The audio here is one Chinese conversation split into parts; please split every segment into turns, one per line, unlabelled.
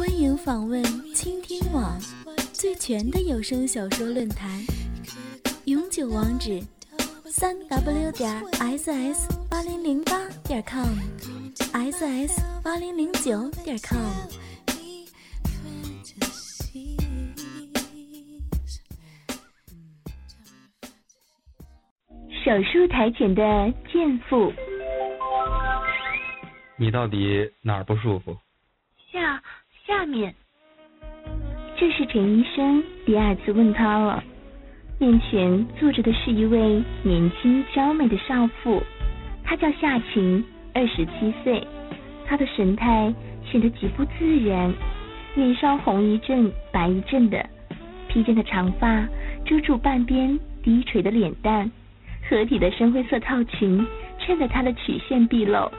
欢迎访问倾听网最全的有声小说论坛，永久网址：三 w 点 ss 八零零八点 com，ss 八零零九点 com。
手术台前的健腹，
你到底哪儿不舒服？
下面，
这是陈医生第二次问他了。面前坐着的是一位年轻娇美的少妇，她叫夏晴，二十七岁。她的神态显得极不自然，脸上红一阵白一阵的，披肩的长发遮住半边低垂的脸蛋。合体的深灰色套裙衬得她的曲线毕露，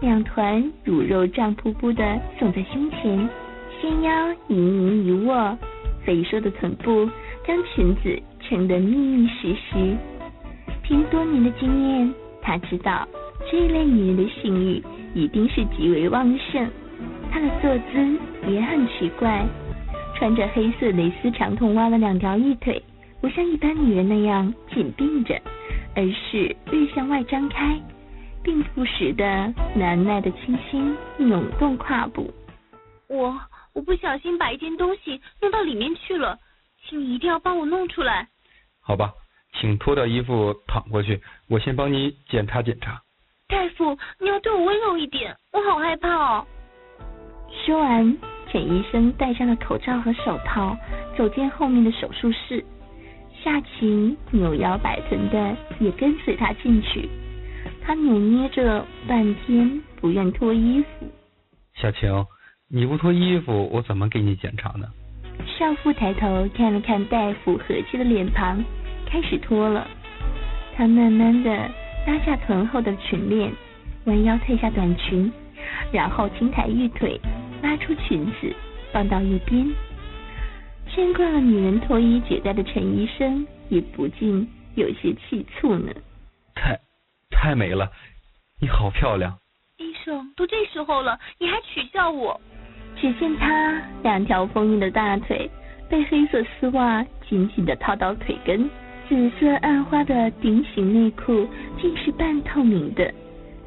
两团乳肉胀扑扑的耸在胸前，纤腰盈盈一握，肥硕的臀部将裙子撑得密密实实。凭多年的经验，他知道这一类女人的性欲一定是极为旺盛。她的坐姿也很奇怪，穿着黑色蕾丝长筒袜的两条玉腿，不像一般女人那样紧并着。而是略向外张开，并不时的难耐的轻轻扭动胯部。
我我不小心把一件东西弄到里面去了，请你一定要帮我弄出来。
好吧，请脱掉衣服躺过去，我先帮你检查检查。
大夫，你要对我温柔一点，我好害怕哦。
说完，简医生戴上了口罩和手套，走进后面的手术室。夏晴扭腰摆臀的也跟随他进去，他扭捏着半天不愿脱衣服。
夏晴，你不脱衣服，我怎么给你检查呢？
少妇抬头看了看大夫和气的脸庞，开始脱了。她慢慢的拉下臀后的裙链，弯腰褪下短裙，然后轻抬玉腿，拉出裙子放到一边。见惯了女人脱衣解带的陈医生也不禁有些气促呢。
太，太美了，你好漂亮。
医生，都这时候了，你还取笑我？
只见他两条丰腴的大腿被黑色丝袜紧紧的套到腿根，紫色暗花的顶型内裤竟是半透明的，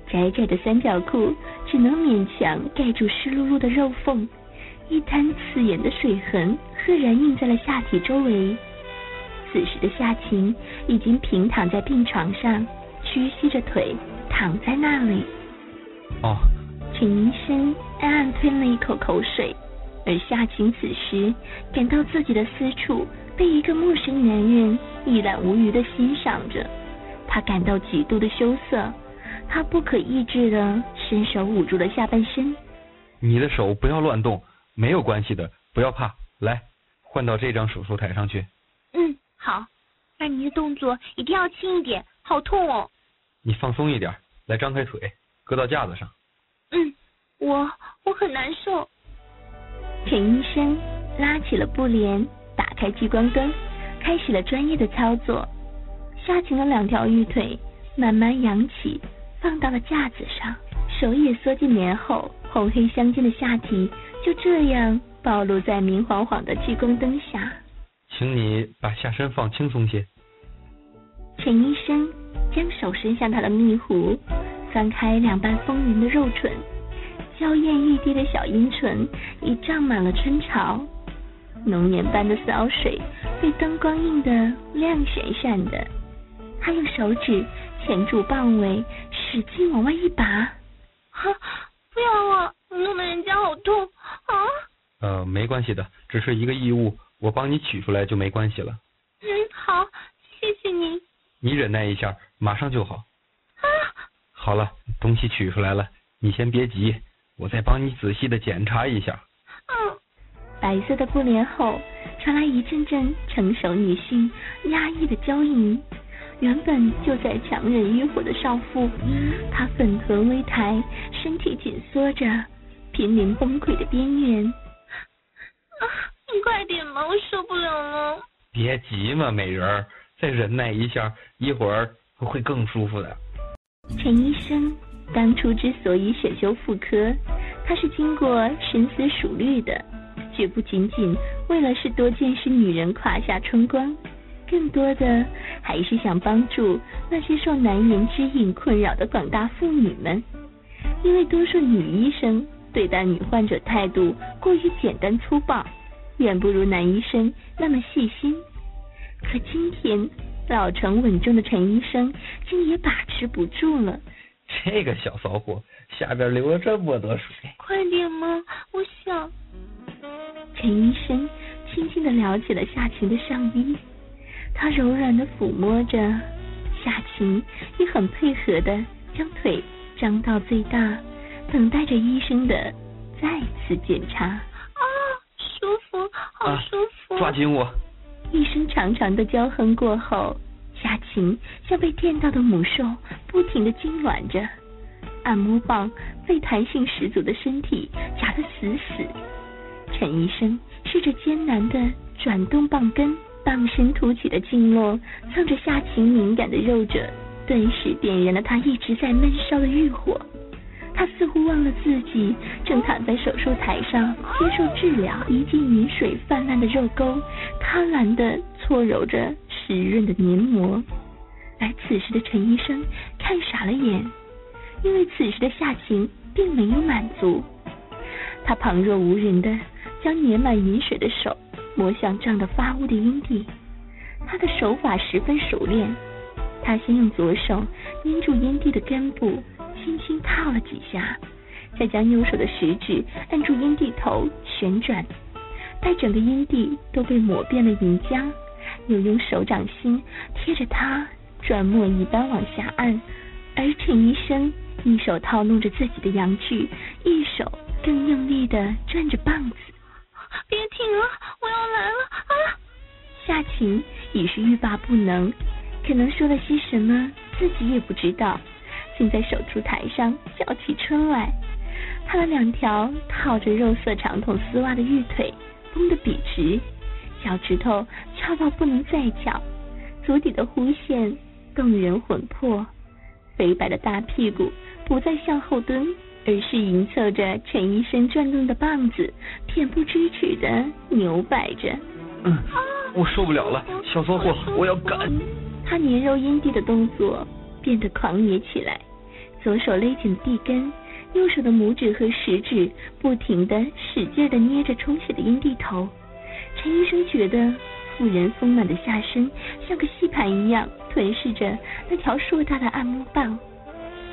窄窄的三角裤只能勉强盖住湿漉漉的肉缝，一滩刺眼的水痕。赫然印在了下体周围。此时的夏晴已经平躺在病床上，屈膝着腿躺在那里。
哦。
陈医生暗暗吞了一口口水，而夏晴此时感到自己的私处被一个陌生男人一览无余的欣赏着，她感到极度的羞涩，她不可抑制的伸手捂住了下半身。
你的手不要乱动，没有关系的，不要怕，来。换到这张手术台上去。
嗯，好。那你的动作一定要轻一点，好痛哦。
你放松一点，来张开腿，搁到架子上。
嗯，我我很难受。
陈医生拉起了布帘，打开聚光灯，开始了专业的操作。夏晴的两条玉腿慢慢扬起，放到了架子上，手也缩进棉后，红黑相间的下体就这样。暴露在明晃晃的聚光灯下，
请你把下身放轻松些。
陈医生将手伸向他的蜜壶，翻开两瓣丰腴的肉唇，娇艳欲滴的小阴唇已胀满了春潮，浓盐般的骚水被灯光映得亮闪闪的。他用手指钳住棒尾，使劲往外一拔。
啊！不要啊！弄得人家好痛啊！
呃，没关系的，只是一个异物，我帮你取出来就没关系了。
嗯，好，谢谢你。
你忍耐一下，马上就好。
啊！
好了，东西取出来了，你先别急，我再帮你仔细的检查一下。
白色的布帘后传来一阵阵成熟女性压抑的娇吟。原本就在强忍欲火的少妇，她粉臀微抬，身体紧缩着，濒临崩溃的边缘。
啊，你快点嘛，我受不了了。
别急嘛，美人儿，再忍耐一下，一会儿会更舒服的。
陈医生当初之所以选修妇科，他是经过深思熟虑的，绝不仅仅为了是多见识女人胯下春光。更多的还是想帮助那些受难言之隐困扰的广大妇女们，因为多数女医生对待女患者态度过于简单粗暴，远不如男医生那么细心。可今天老成稳重的陈医生竟也把持不住了。
这个小骚货下边流了这么多水，
快点嘛，我想。
陈医生轻轻的撩起了夏晴的上衣。他柔软的抚摸着夏晴，也很配合的将腿张到最大，等待着医生的再次检查。
啊，舒服，好舒服！
抓紧我！
一声长长的娇哼过后，夏晴像被电到的母兽，不停的痉挛着，按摩棒被弹性十足的身体夹得死死。陈医生试着艰难的转动棒根。棒身凸起的经络，蹭着夏晴敏感的肉褶，顿时点燃了他一直在闷烧的欲火。他似乎忘了自己正躺在手术台上接受治疗，一记饮水泛滥的肉沟，贪婪的搓揉着湿润的黏膜。而此时的陈医生看傻了眼，因为此时的夏晴并没有满足。他旁若无人的将粘满饮水的手。摸向胀得发乌的阴蒂，他的手法十分熟练。他先用左手捏住阴蒂的根部，轻轻套了几下，再将右手的食指按住阴蒂头旋转，待整个阴蒂都被抹遍了银浆，又用手掌心贴着它转磨一般往下按。而陈医生一手套弄着自己的阳具，一手更用力的转着棒子。
别停了，我要来了啊！
夏晴已是欲罢不能，可能说了些什么，自己也不知道，竟在手术台上叫起春来。她的两条套着肉色长筒丝袜的玉腿绷得笔直，脚趾头翘到不能再翘，足底的弧线动人魂魄，肥白的大屁股不再向后蹲。而是迎凑着陈医生转动的棒子，恬不知耻的扭摆着。
嗯，我受不了了，小骚货，我要干！
他粘肉阴蒂的动作变得狂野起来，左手勒紧地根，右手的拇指和食指不停的使劲的捏着充血的阴蒂头。陈医生觉得妇人丰满的下身像个吸盘一样吞噬着那条硕大的按摩棒。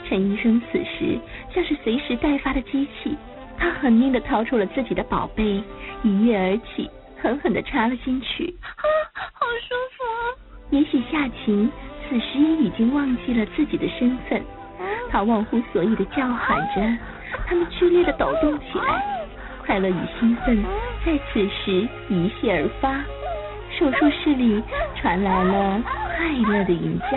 陈医生此时像是随时待发的机器，他狠命的掏出了自己的宝贝，一跃而起，狠狠的插了进去。
啊，好舒服！
也许夏晴此时也已经忘记了自己的身份，他忘乎所以的叫喊着，他们剧烈的抖动起来，快乐与兴奋在此时一泻而发，手术室里传来了快乐的吟叫。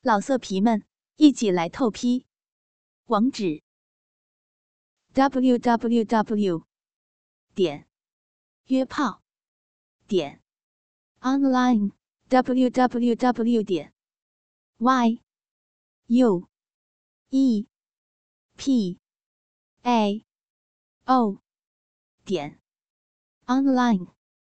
老色皮们，一起来透批！网址：w w w 点约炮点 online w w w 点 y u e p a o 点 online。